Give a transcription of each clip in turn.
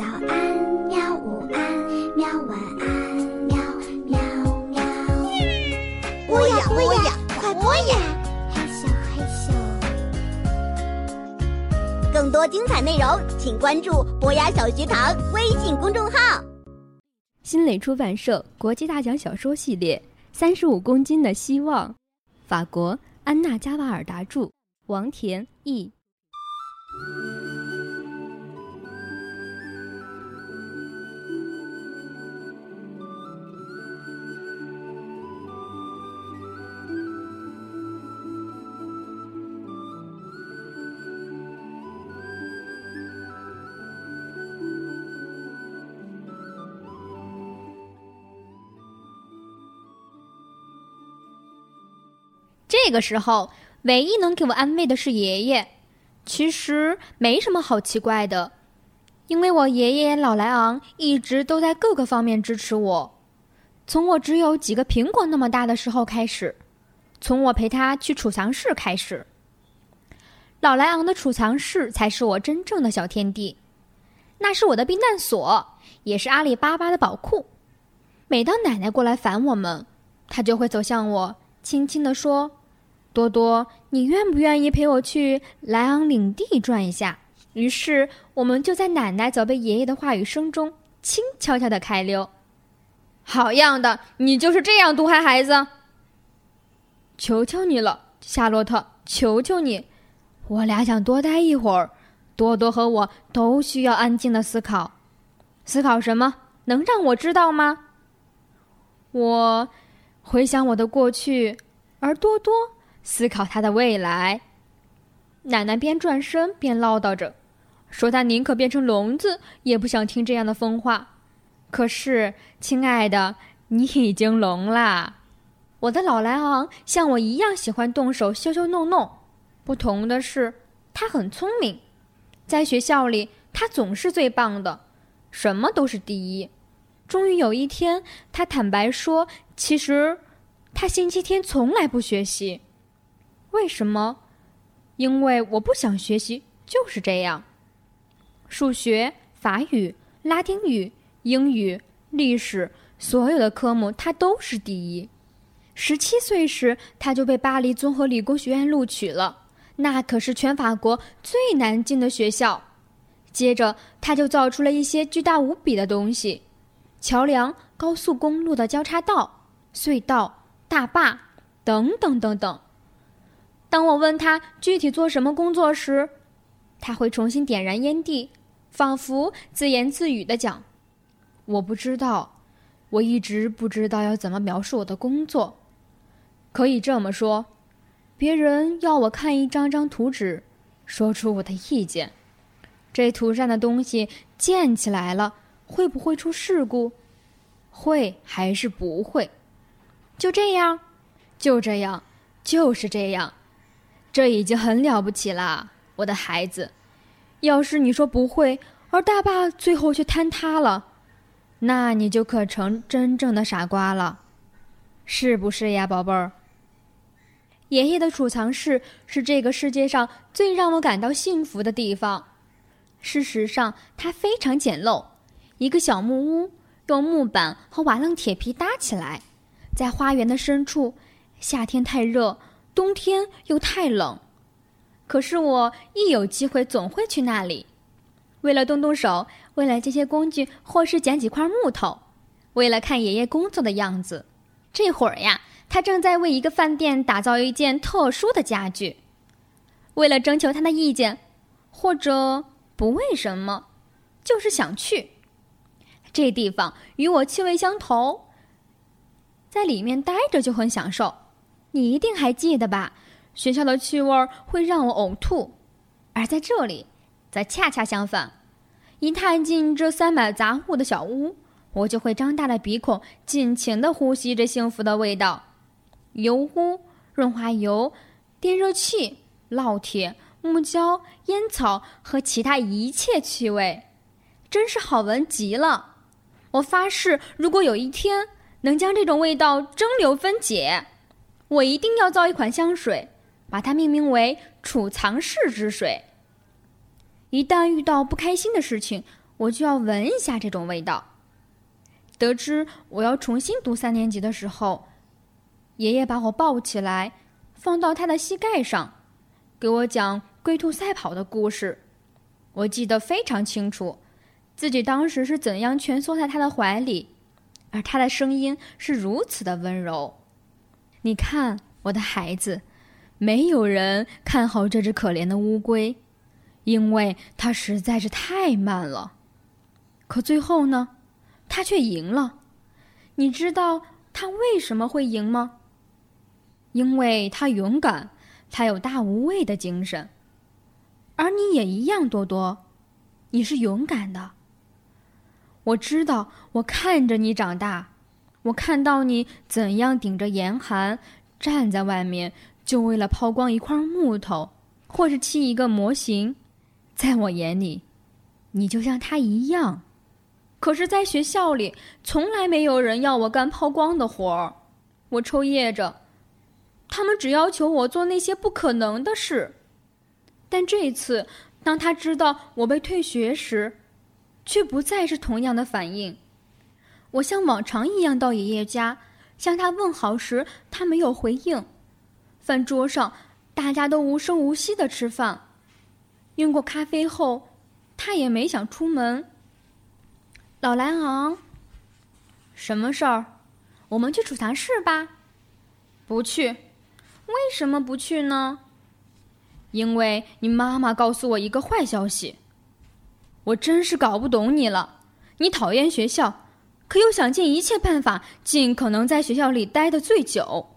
早安，喵！午安，喵！晚安，喵喵喵。播呀播呀，快播呀！嘿咻嘿咻。更多精彩内容，请关注博雅小学堂微信公众号。新蕾出版社国际大奖小说系列《三十五公斤的希望》，法国安娜加瓦尔达著，王田译。这个时候，唯一能给我安慰的是爷爷。其实没什么好奇怪的，因为我爷爷老莱昂一直都在各个方面支持我。从我只有几个苹果那么大的时候开始，从我陪他去储藏室开始。老莱昂的储藏室才是我真正的小天地，那是我的避难所，也是阿里巴巴的宝库。每当奶奶过来烦我们，他就会走向我，轻轻地说。多多，你愿不愿意陪我去莱昂领地转一下？于是我们就在奶奶责备爷爷的话语声中，轻悄悄的开溜。好样的，你就是这样毒害孩子！求求你了，夏洛特，求求你！我俩想多待一会儿，多多和我都需要安静的思考。思考什么？能让我知道吗？我回想我的过去，而多多。思考他的未来，奶奶边转身边唠叨着，说她宁可变成聋子，也不想听这样的疯话。可是，亲爱的，你已经聋啦。我的老莱昂像我一样喜欢动手修修弄弄，不同的是，他很聪明，在学校里他总是最棒的，什么都是第一。终于有一天，他坦白说，其实他星期天从来不学习。为什么？因为我不想学习，就是这样。数学、法语、拉丁语、英语、历史，所有的科目他都是第一。十七岁时，他就被巴黎综合理工学院录取了，那可是全法国最难进的学校。接着，他就造出了一些巨大无比的东西：桥梁、高速公路的交叉道、隧道、大坝，等等等等。当我问他具体做什么工作时，他会重新点燃烟蒂，仿佛自言自语的讲：“我不知道，我一直不知道要怎么描述我的工作。可以这么说，别人要我看一张张图纸，说出我的意见。这图上的东西建起来了，会不会出事故？会还是不会？就这样，就这样，就是这样。”这已经很了不起了，我的孩子。要是你说不会，而大坝最后却坍塌了，那你就可成真正的傻瓜了，是不是呀，宝贝儿？爷爷的储藏室是这个世界上最让我感到幸福的地方。事实上，它非常简陋，一个小木屋，用木板和瓦楞铁皮搭起来，在花园的深处。夏天太热。冬天又太冷，可是我一有机会总会去那里，为了动动手，为了这些工具，或是捡几块木头，为了看爷爷工作的样子。这会儿呀，他正在为一个饭店打造一件特殊的家具。为了征求他的意见，或者不为什么，就是想去。这地方与我气味相投，在里面待着就很享受。你一定还记得吧？学校的气味会让我呕吐，而在这里，则恰恰相反。一踏进这塞满杂物的小屋，我就会张大了鼻孔，尽情地呼吸着幸福的味道：油污、润滑油、电热器、烙铁、木胶、烟草和其他一切气味，真是好闻极了。我发誓，如果有一天能将这种味道蒸馏分解。我一定要造一款香水，把它命名为“储藏室之水”。一旦遇到不开心的事情，我就要闻一下这种味道。得知我要重新读三年级的时候，爷爷把我抱起来，放到他的膝盖上，给我讲龟兔赛跑的故事。我记得非常清楚，自己当时是怎样蜷缩在他的怀里，而他的声音是如此的温柔。你看，我的孩子，没有人看好这只可怜的乌龟，因为它实在是太慢了。可最后呢？它却赢了，你知道他为什么会赢吗？因为他勇敢，他有大无畏的精神，而你也一样，多多，你是勇敢的。我知道，我看着你长大，我看到你怎样顶着严寒站在外面，就为了抛光一块木头，或是砌一个模型，在我眼里，你就像他一样。可是，在学校里，从来没有人要我干抛光的活儿。我抽噎着，他们只要求我做那些不可能的事。但这次，当他知道我被退学时，却不再是同样的反应。我像往常一样到爷爷家，向他问好时，他没有回应。饭桌上，大家都无声无息的吃饭。用过咖啡后，他也没想出门。老莱昂，什么事儿？我们去储藏室吧。不去，为什么不去呢？因为你妈妈告诉我一个坏消息。我真是搞不懂你了。你讨厌学校，可又想尽一切办法，尽可能在学校里待的最久。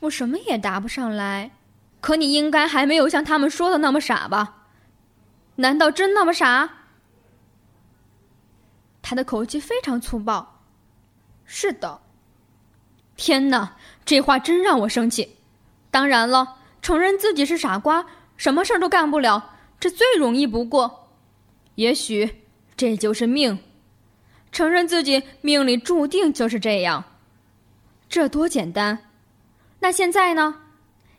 我什么也答不上来。可你应该还没有像他们说的那么傻吧？难道真那么傻？他的口气非常粗暴。是的。天哪，这话真让我生气。当然了，承认自己是傻瓜，什么事儿都干不了，这最容易不过。也许这就是命，承认自己命里注定就是这样，这多简单。那现在呢？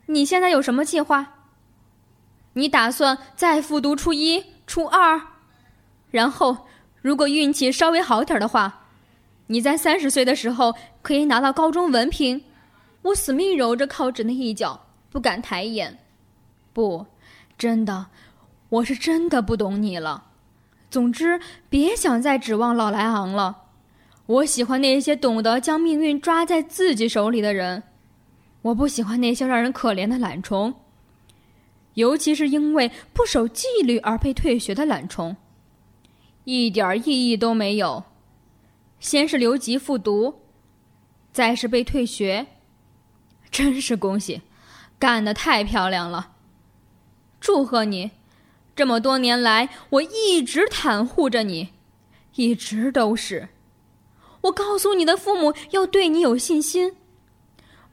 你现在有什么计划？你打算再复读初一、初二，然后？如果运气稍微好点的话，你在三十岁的时候可以拿到高中文凭。我死命揉着靠枕的一角，不敢抬眼。不，真的，我是真的不懂你了。总之，别想再指望老莱昂了。我喜欢那些懂得将命运抓在自己手里的人，我不喜欢那些让人可怜的懒虫，尤其是因为不守纪律而被退学的懒虫。一点意义都没有。先是留级复读，再是被退学，真是恭喜，干得太漂亮了！祝贺你！这么多年来，我一直袒护着你，一直都是。我告诉你的父母要对你有信心，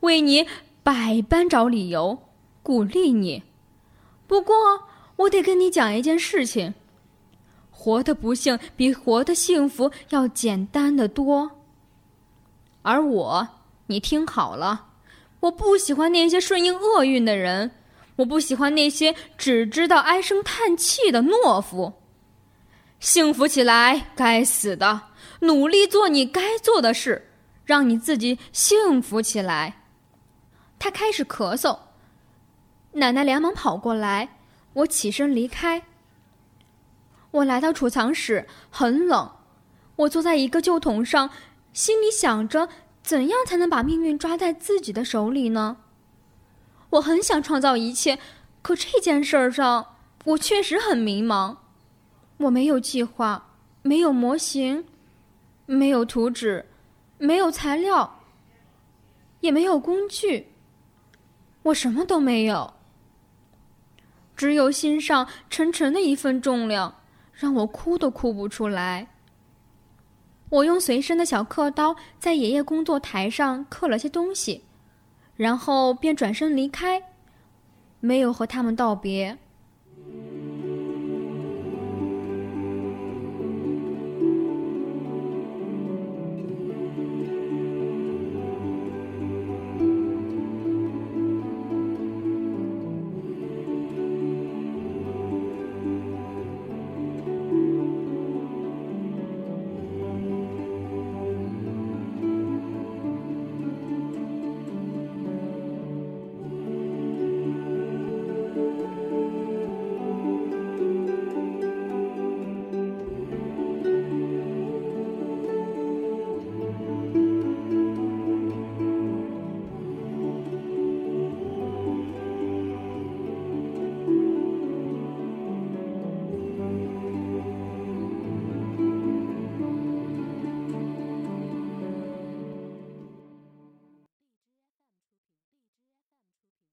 为你百般找理由，鼓励你。不过，我得跟你讲一件事情。活的不幸比活的幸福要简单的多。而我，你听好了，我不喜欢那些顺应厄运的人，我不喜欢那些只知道唉声叹气的懦夫。幸福起来，该死的，努力做你该做的事，让你自己幸福起来。他开始咳嗽，奶奶连忙跑过来，我起身离开。我来到储藏室，很冷。我坐在一个旧桶上，心里想着怎样才能把命运抓在自己的手里呢？我很想创造一切，可这件事儿上我确实很迷茫。我没有计划，没有模型，没有图纸，没有材料，也没有工具。我什么都没有，只有心上沉沉的一份重量。让我哭都哭不出来。我用随身的小刻刀在爷爷工作台上刻了些东西，然后便转身离开，没有和他们道别。